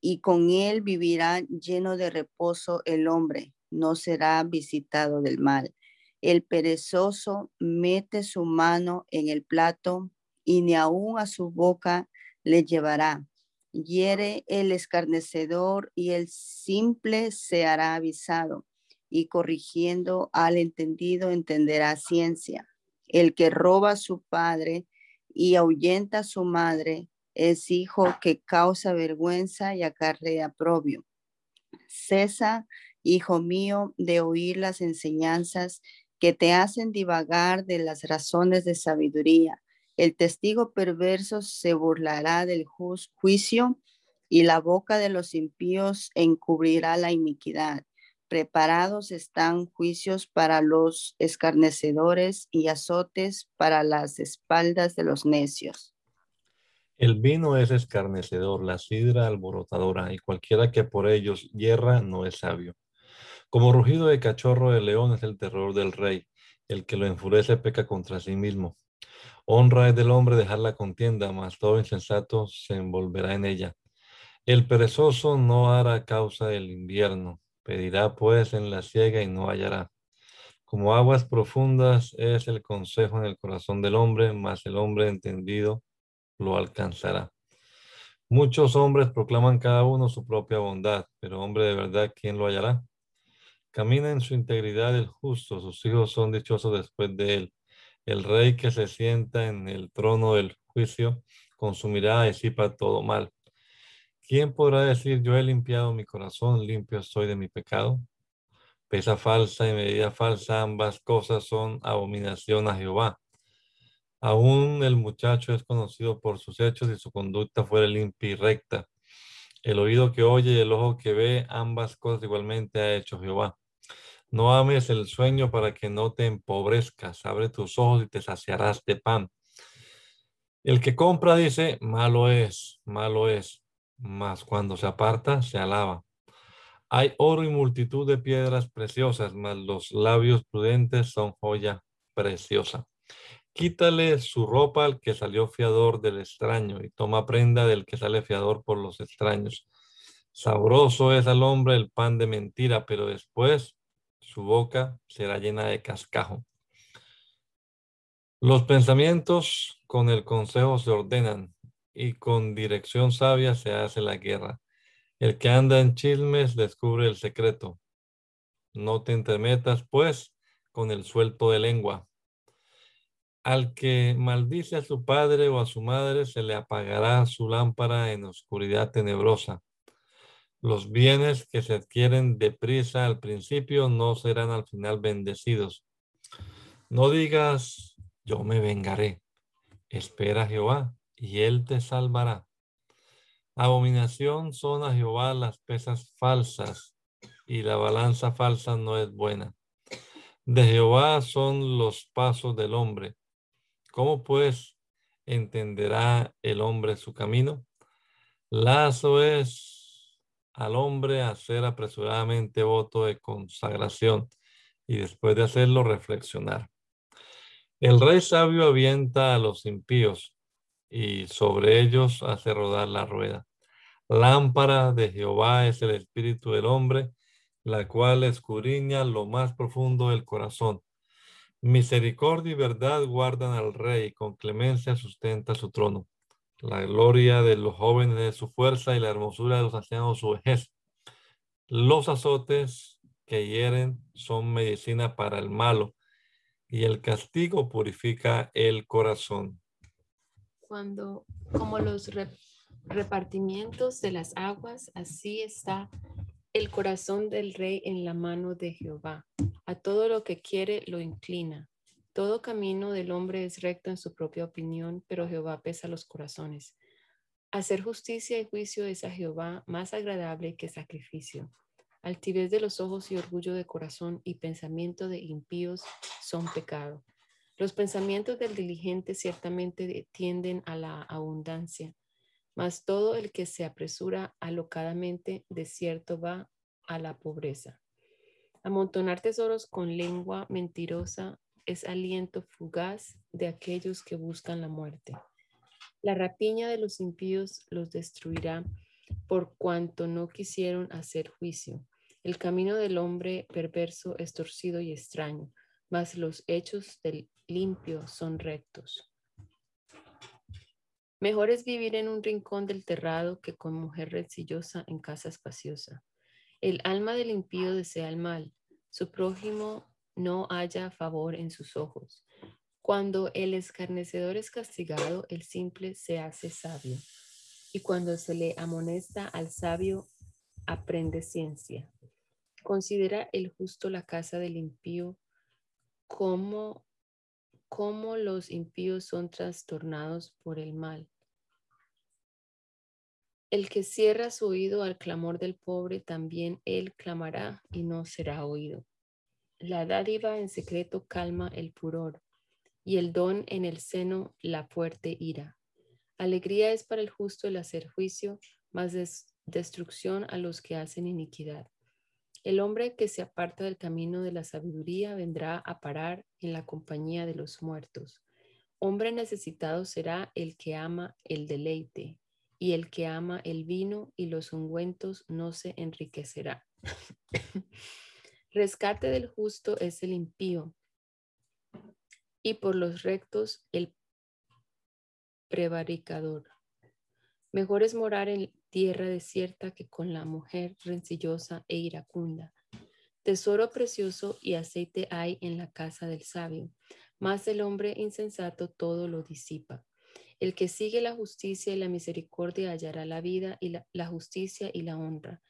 y con él vivirá lleno de reposo el hombre, no será visitado del mal. El perezoso mete su mano en el plato y ni aun a su boca le llevará. Hiere el escarnecedor y el simple se hará avisado, y corrigiendo al entendido entenderá ciencia. El que roba a su padre y ahuyenta a su madre es hijo que causa vergüenza y acarrea propio. Cesa, hijo mío, de oír las enseñanzas que te hacen divagar de las razones de sabiduría. El testigo perverso se burlará del juicio y la boca de los impíos encubrirá la iniquidad. Preparados están juicios para los escarnecedores y azotes para las espaldas de los necios. El vino es escarnecedor, la sidra alborotadora, y cualquiera que por ellos hierra no es sabio. Como rugido de cachorro de león es el terror del rey, el que lo enfurece peca contra sí mismo. Honra es del hombre dejar la contienda, mas todo insensato se envolverá en ella. El perezoso no hará causa del invierno, pedirá pues en la siega y no hallará. Como aguas profundas es el consejo en el corazón del hombre, mas el hombre entendido lo alcanzará. Muchos hombres proclaman cada uno su propia bondad, pero hombre de verdad, ¿quién lo hallará? Camina en su integridad el justo, sus hijos son dichosos después de él. El rey que se sienta en el trono del juicio consumirá y disipa todo mal. ¿Quién podrá decir, yo he limpiado mi corazón, limpio estoy de mi pecado? Pesa falsa y medida falsa, ambas cosas son abominación a Jehová. Aún el muchacho es conocido por sus hechos y su conducta fuera limpia y recta. El oído que oye y el ojo que ve, ambas cosas igualmente ha hecho Jehová. No ames el sueño para que no te empobrezcas. Abre tus ojos y te saciarás de pan. El que compra dice, malo es, malo es, mas cuando se aparta, se alaba. Hay oro y multitud de piedras preciosas, mas los labios prudentes son joya preciosa. Quítale su ropa al que salió fiador del extraño y toma prenda del que sale fiador por los extraños. Sabroso es al hombre el pan de mentira, pero después su boca será llena de cascajo. Los pensamientos con el consejo se ordenan y con dirección sabia se hace la guerra. El que anda en chismes descubre el secreto. No te entremetas, pues, con el suelto de lengua. Al que maldice a su padre o a su madre se le apagará su lámpara en oscuridad tenebrosa. Los bienes que se adquieren deprisa al principio no serán al final bendecidos. No digas, yo me vengaré. Espera Jehová y él te salvará. Abominación son a Jehová las pesas falsas, y la balanza falsa no es buena. De Jehová son los pasos del hombre. ¿Cómo pues entenderá el hombre su camino? Lazo es al hombre hacer apresuradamente voto de consagración y después de hacerlo reflexionar. El rey sabio avienta a los impíos y sobre ellos hace rodar la rueda. Lámpara de Jehová es el espíritu del hombre, la cual escudriña lo más profundo del corazón. Misericordia y verdad guardan al rey, con clemencia sustenta su trono. La gloria de los jóvenes es su fuerza y la hermosura de los ancianos su vejez. Los azotes que hieren son medicina para el malo y el castigo purifica el corazón. Cuando, como los repartimientos de las aguas, así está el corazón del rey en la mano de Jehová. A todo lo que quiere lo inclina. Todo camino del hombre es recto en su propia opinión, pero Jehová pesa los corazones. Hacer justicia y juicio es a Jehová más agradable que sacrificio. Altivez de los ojos y orgullo de corazón y pensamiento de impíos son pecado. Los pensamientos del diligente ciertamente tienden a la abundancia, mas todo el que se apresura alocadamente de cierto va a la pobreza. Amontonar tesoros con lengua mentirosa es aliento fugaz de aquellos que buscan la muerte. La rapiña de los impíos los destruirá por cuanto no quisieron hacer juicio. El camino del hombre perverso es torcido y extraño, mas los hechos del limpio son rectos. Mejor es vivir en un rincón del terrado que con mujer rencillosa en casa espaciosa. El alma del impío desea el mal, su prójimo no haya favor en sus ojos. Cuando el escarnecedor es castigado, el simple se hace sabio. Y cuando se le amonesta al sabio, aprende ciencia. Considera el justo la casa del impío, como, como los impíos son trastornados por el mal. El que cierra su oído al clamor del pobre, también él clamará y no será oído. La dádiva en secreto calma el furor, y el don en el seno la fuerte ira. Alegría es para el justo el hacer juicio, mas destrucción a los que hacen iniquidad. El hombre que se aparta del camino de la sabiduría vendrá a parar en la compañía de los muertos. Hombre necesitado será el que ama el deleite, y el que ama el vino y los ungüentos no se enriquecerá. Rescate del justo es el impío, y por los rectos el prevaricador. Mejor es morar en tierra desierta que con la mujer rencillosa e iracunda. Tesoro precioso y aceite hay en la casa del sabio, mas el hombre insensato todo lo disipa. El que sigue la justicia y la misericordia hallará la vida y la, la justicia y la honra.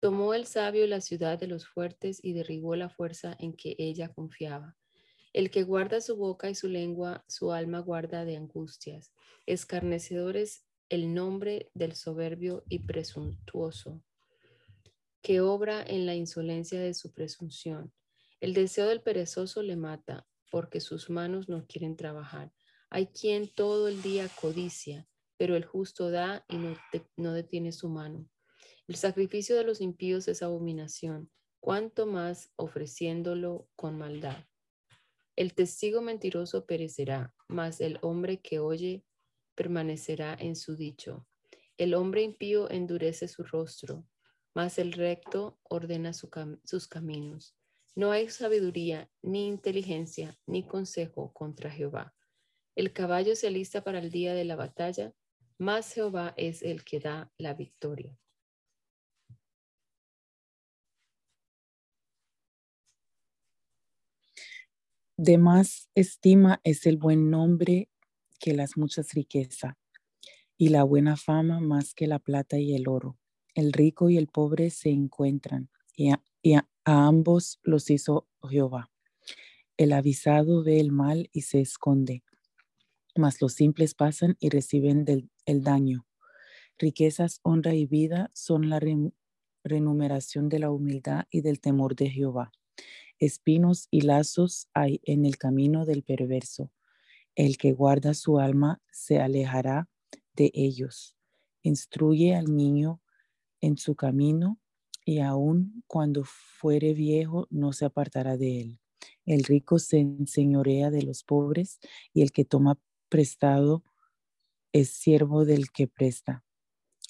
Tomó el sabio la ciudad de los fuertes y derribó la fuerza en que ella confiaba. El que guarda su boca y su lengua, su alma guarda de angustias. Escarnecedores el nombre del soberbio y presuntuoso, que obra en la insolencia de su presunción. El deseo del perezoso le mata, porque sus manos no quieren trabajar. Hay quien todo el día codicia, pero el justo da y no, no detiene su mano. El sacrificio de los impíos es abominación, cuanto más ofreciéndolo con maldad. El testigo mentiroso perecerá, mas el hombre que oye permanecerá en su dicho. El hombre impío endurece su rostro, mas el recto ordena sus caminos. No hay sabiduría, ni inteligencia, ni consejo contra Jehová. El caballo se alista para el día de la batalla, mas Jehová es el que da la victoria. De más estima es el buen nombre que las muchas riquezas, y la buena fama más que la plata y el oro. El rico y el pobre se encuentran, y a, ambos los hizo Jehová. El avisado ve el mal y se esconde, mas los simples pasan y reciben el daño. Riquezas, honra y vida son la renumeración de la humildad y del temor de Jehová. Espinos y lazos hay en el camino del perverso. El que guarda su alma se alejará de ellos. Instruye al niño en su camino y aun cuando fuere viejo no se apartará de él. El rico se enseñorea de los pobres y el que toma prestado es siervo del que presta.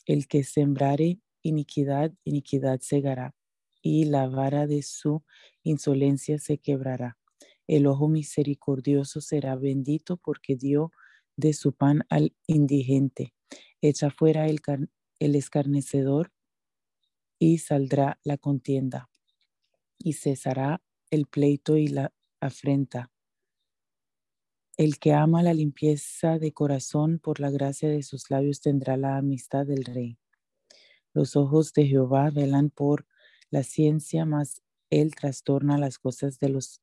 El que sembrare iniquidad, iniquidad segará, y la vara de su insolencia se quebrará. El ojo misericordioso será bendito porque dio de su pan al indigente. Echa fuera el, el escarnecedor y saldrá la contienda, y cesará el pleito y la afrenta. El que ama la limpieza de corazón por la gracia de sus labios tendrá la amistad del rey. Los ojos de Jehová velan por la ciencia, mas él trastorna las cosas de los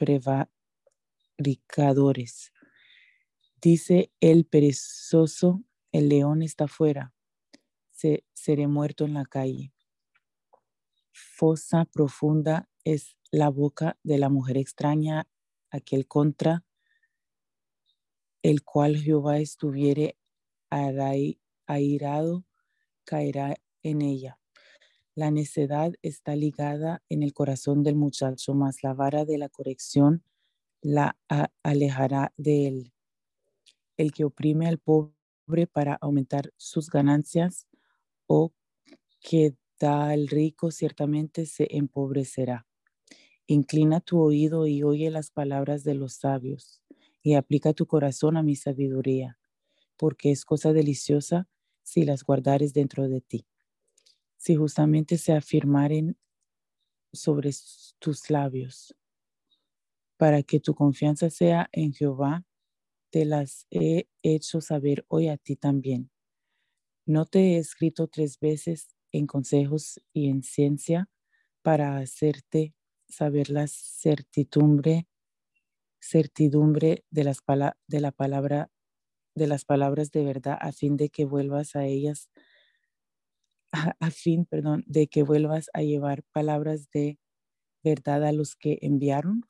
prevaricadores. Dice el perezoso, el león está fuera, se, seré muerto en la calle. Fosa profunda es la boca de la mujer extraña, aquel contra el cual Jehová estuviere airado, caerá en ella. La necedad está ligada en el corazón del muchacho, mas la vara de la corrección la alejará de él. El que oprime al pobre para aumentar sus ganancias o que da al rico ciertamente se empobrecerá. Inclina tu oído y oye las palabras de los sabios y aplica tu corazón a mi sabiduría, porque es cosa deliciosa si las guardares dentro de ti. Si justamente se afirmaren sobre tus labios, para que tu confianza sea en Jehová, te las he hecho saber hoy a ti también. No te he escrito tres veces en consejos y en ciencia para hacerte saber la certidumbre certidumbre de las de la palabra de las palabras de verdad a fin de que vuelvas a ellas a, fin, perdón, de que vuelvas a llevar palabras de verdad a los que enviaron.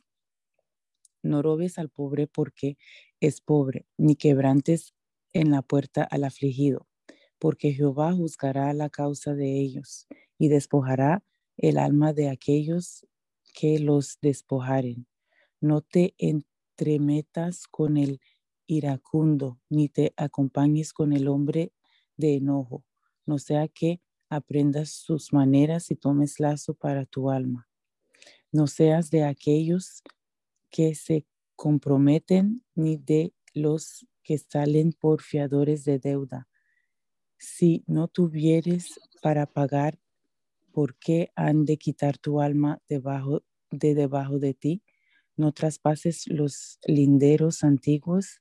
No robes al pobre porque es pobre, ni quebrantes en la puerta al afligido, porque Jehová juzgará la causa de ellos y despojará el alma de aquellos que los despojaren. No te entremetas con el iracundo, ni te acompañes con el hombre de enojo, no sea que aprendas sus maneras y tomes lazo para tu alma. No seas de aquellos que se comprometen, ni de los que salen por fiadores de deuda. Si no tuvieres para pagar, ¿por qué han de quitar tu alma debajo de debajo de ti? No traspases los linderos antiguos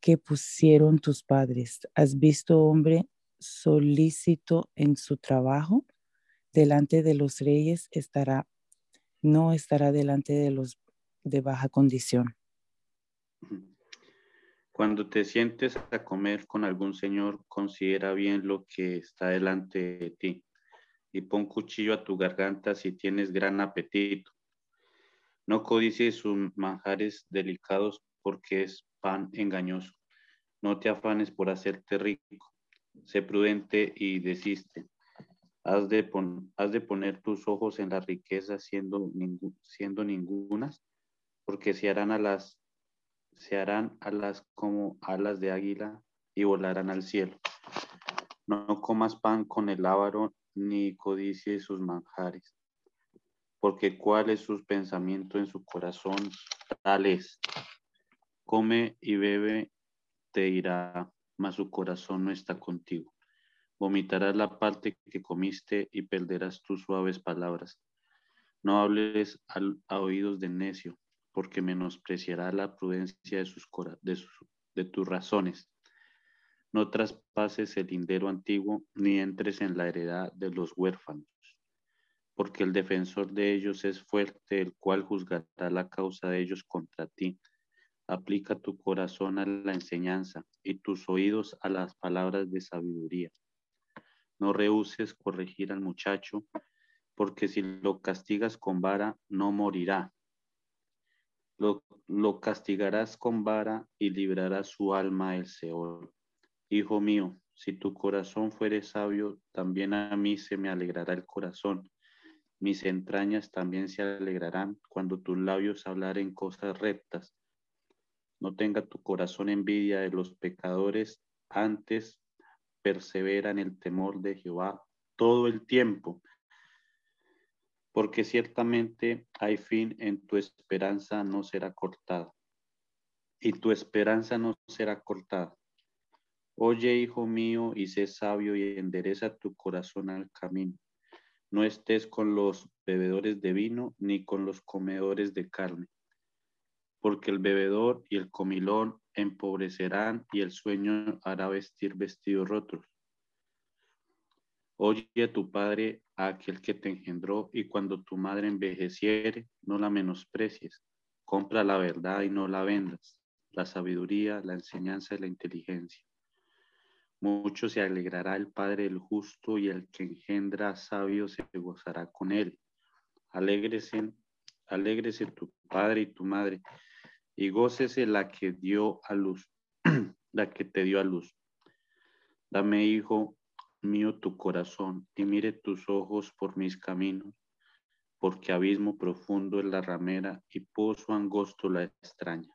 que pusieron tus padres. ¿Has visto hombre solícito en su trabajo? Delante de los reyes estará, no estará delante de los de baja condición. Cuando te sientes a comer con algún señor, considera bien lo que está delante de ti y pon cuchillo a tu garganta si tienes gran apetito no codicies sus manjares delicados porque es pan engañoso. No te afanes por hacerte rico. Sé prudente y desiste. Has de, poner tus ojos en la riqueza siendo, siendo ningunas, porque se harán alas, se harán alas como alas de águila y volarán al cielo. No comas pan con el ávaro ni codicies sus manjares porque cuál es su pensamiento en su corazón, tal es. Come y bebe, te irá, mas su corazón no está contigo. Vomitarás la parte que comiste y perderás tus suaves palabras. No hables a oídos de necio, porque menospreciará la prudencia de, de tus razones. No traspases el lindero antiguo, ni entres en la heredad de los huérfanos porque el defensor de ellos es fuerte, el cual juzgará la causa de ellos contra ti. Aplica tu corazón a la enseñanza y tus oídos a las palabras de sabiduría. No rehuses corregir al muchacho, porque si lo castigas con vara, no morirá. Lo, lo castigarás con vara y librarás su alma del Seol. Hijo mío, si tu corazón fuere sabio, también a mí se me alegrará el corazón. Mis entrañas también se alegrarán cuando tus labios hablaren cosas rectas. No tenga tu corazón envidia de los pecadores, antes persevera en el temor de Jehová todo el tiempo, porque ciertamente hay fin en tu esperanza no será cortada, y tu esperanza no será cortada. Oye, hijo mío, y sé sabio y endereza tu corazón al camino. No estés con los bebedores de vino ni con los comedores de carne, porque el bebedor y el comilón empobrecerán y el sueño hará vestir vestidos rotos. Oye a tu padre, a aquel que te engendró, y cuando tu madre envejeciere, no la menosprecies. Compra la verdad y no la vendas, la sabiduría, la enseñanza y la inteligencia. Mucho se alegrará el Padre del justo y el que engendra sabio se gozará con él. Alégrese, alégrese tu padre y tu madre, y gócese la que dio a luz, la que te dio a luz. Dame, hijo, mío tu corazón y mire tus ojos por mis caminos, porque abismo profundo es la ramera y pozo angosto la extraña.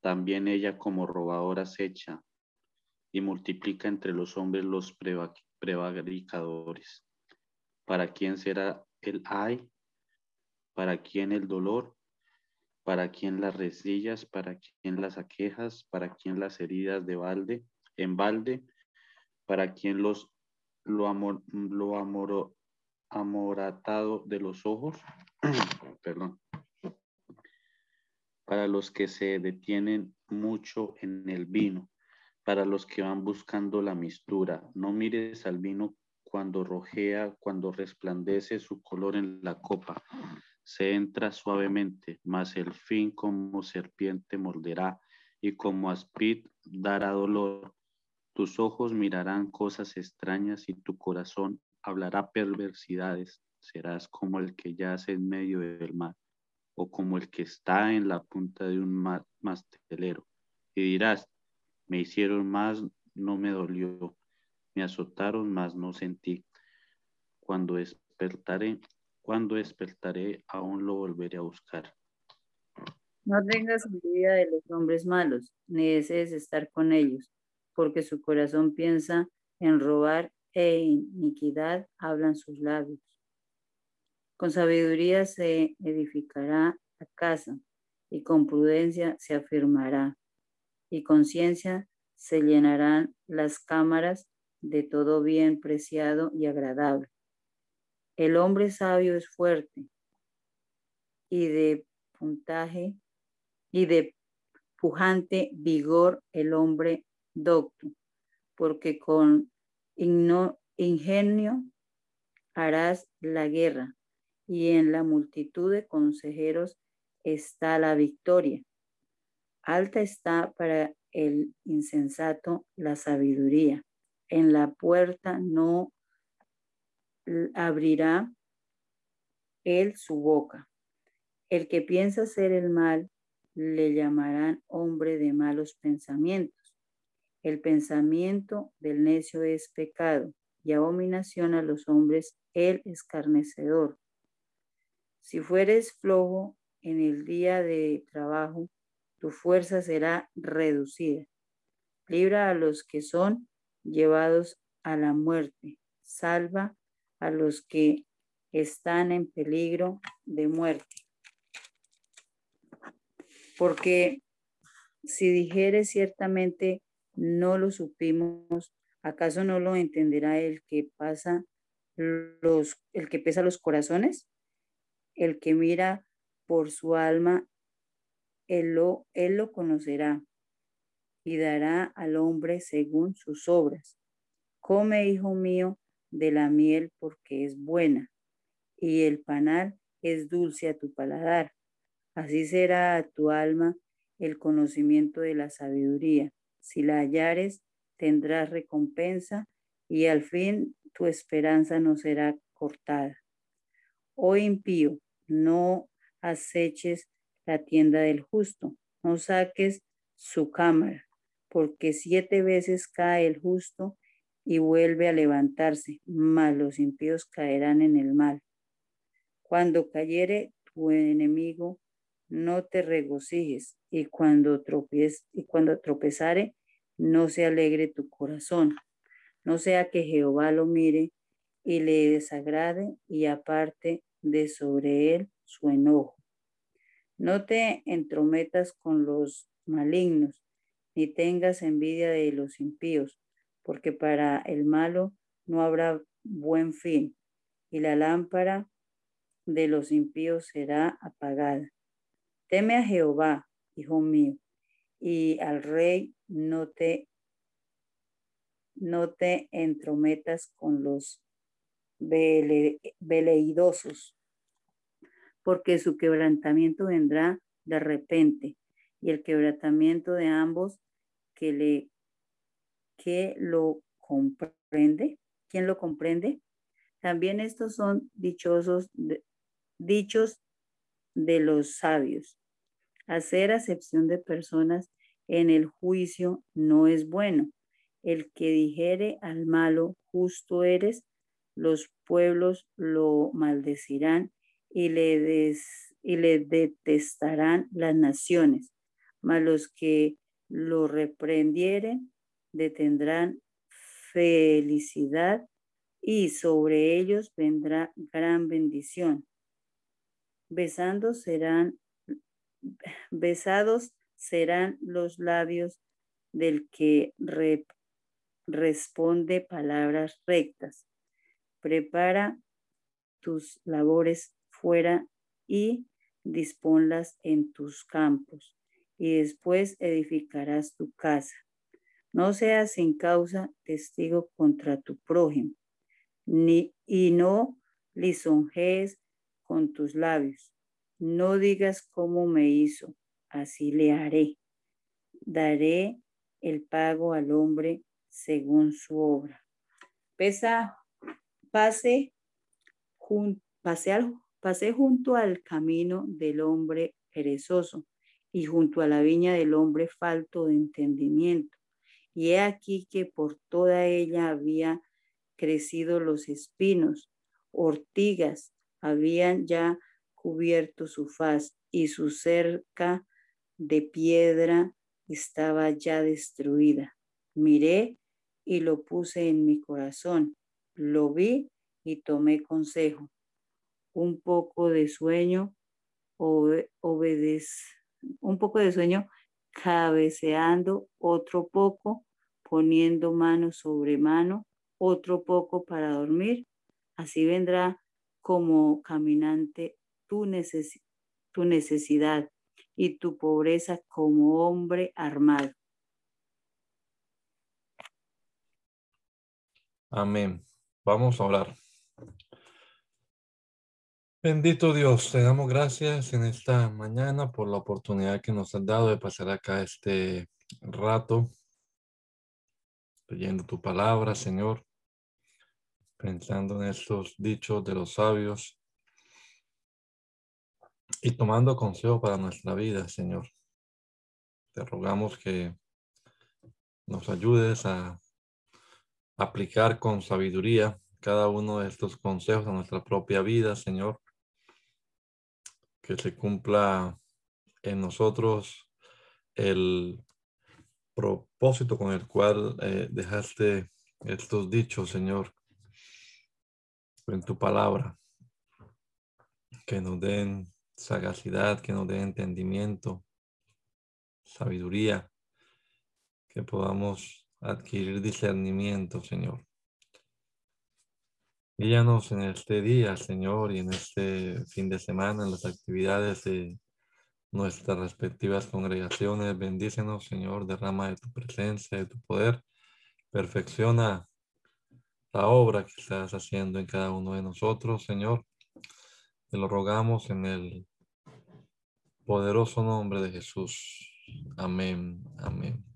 También ella como robadora acecha y multiplica entre los hombres los prevaricadores. ¿Para quién será el ay? ¿Para quién el dolor? ¿Para quién las resillas? ¿Para quién las aquejas? ¿Para quién las heridas de balde? En balde para quien los lo, amor, lo amor, amoratado de los ojos, perdón, para los que se detienen mucho en el vino, para los que van buscando la mistura. No mires al vino cuando rojea, cuando resplandece su color en la copa. Se entra suavemente, mas el fin como serpiente morderá y como aspid dará dolor. Tus ojos mirarán cosas extrañas y tu corazón hablará perversidades. Serás como el que yace en medio del mar o como el que está en la punta de un mastelero. Y dirás, me hicieron más, no me dolió. Me azotaron, más no sentí. Cuando despertaré, cuando despertaré, aún lo volveré a buscar. No tengas envidia de los hombres malos, ni desees estar con ellos porque su corazón piensa en robar e iniquidad hablan sus labios. Con sabiduría se edificará la casa y con prudencia se afirmará y con ciencia se llenarán las cámaras de todo bien preciado y agradable. El hombre sabio es fuerte y de puntaje y de pujante vigor el hombre docto, porque con ingenio harás la guerra, y en la multitud de consejeros está la victoria. Alta está para el insensato la sabiduría. En la puerta no abrirá él su boca. El que piensa hacer el mal le llamarán hombre de malos pensamientos. El pensamiento del necio es pecado y abominación a los hombres el escarnecedor. Si fueres flojo en el día de trabajo, tu fuerza será reducida. Libra a los que son llevados a la muerte. Salva a los que están en peligro de muerte. Porque si dijeres ciertamente no lo supimos, ¿acaso no lo entenderá el que pasa los, el que pesa los corazones? El que mira por su alma, él lo, él lo conocerá y dará al hombre según sus obras. Come, hijo mío, de la miel porque es buena, y el panal es dulce a tu paladar. Así será a tu alma el conocimiento de la sabiduría. Si la hallares, tendrás recompensa y al fin tu esperanza no será cortada. Oh impío, no aceches la tienda del justo, no saques su cámara, porque siete veces cae el justo y vuelve a levantarse, mas los impíos caerán en el mal. Cuando cayere tu enemigo, no te regocijes, y cuando, tropez, y cuando tropezare, no se alegre tu corazón. No sea que Jehová lo mire y le desagrade y aparte de sobre él su enojo. No te entrometas con los malignos, ni tengas envidia de los impíos, porque para el malo no habrá buen fin, y la lámpara de los impíos será apagada. Teme a Jehová, hijo mío, y al rey no te no te entrometas con los veleidosos, porque su quebrantamiento vendrá de repente, y el quebrantamiento de ambos que le que lo comprende, ¿quién lo comprende? También estos son dichosos dichos de los sabios. Hacer acepción de personas en el juicio no es bueno. El que dijere al malo, justo eres, los pueblos lo maldecirán y le, y le detestarán las naciones. Mas los que lo reprendieren detendrán felicidad y sobre ellos vendrá gran bendición. Besando serán, besados serán los labios del que responde palabras rectas. Prepara tus labores fuera y disponlas en tus campos, y después edificarás tu casa. No seas sin causa testigo contra tu prójimo, ni, y no lisonjees con tus labios. No digas cómo me hizo, así le haré. Daré el pago al hombre según su obra. Pesa, pase, jun, pase junto al camino del hombre perezoso y junto a la viña del hombre falto de entendimiento. Y he aquí que por toda ella había crecido los espinos, ortigas habían ya cubierto su faz y su cerca de piedra estaba ya destruida. Miré y lo puse en mi corazón. Lo vi y tomé consejo. Un poco de sueño un poco de sueño cabeceando, otro poco poniendo mano sobre mano, otro poco para dormir. Así vendrá como caminante tu, necesidad y tu pobreza como hombre armado. Amén. Vamos a orar. Bendito Dios, te damos gracias en esta mañana por la oportunidad que nos has dado de pasar acá este rato leyendo tu palabra, Señor, pensando en estos dichos de los sabios y tomando consejo para nuestra vida, Señor. Te rogamos que nos ayudes a aplicar con sabiduría cada uno de estos consejos a nuestra propia vida, Señor. Que se cumpla en nosotros el propósito con el cual eh, dejaste estos dichos, Señor, en tu palabra. Que nos den sagacidad, que nos den entendimiento, sabiduría, que podamos adquirir discernimiento, Señor. Guíanos en este día, Señor, y en este fin de semana, en las actividades de nuestras respectivas congregaciones. Bendícenos, Señor, derrama de tu presencia, de tu poder. Perfecciona la obra que estás haciendo en cada uno de nosotros, Señor. Te lo rogamos en el poderoso nombre de Jesús. Amén. Amén.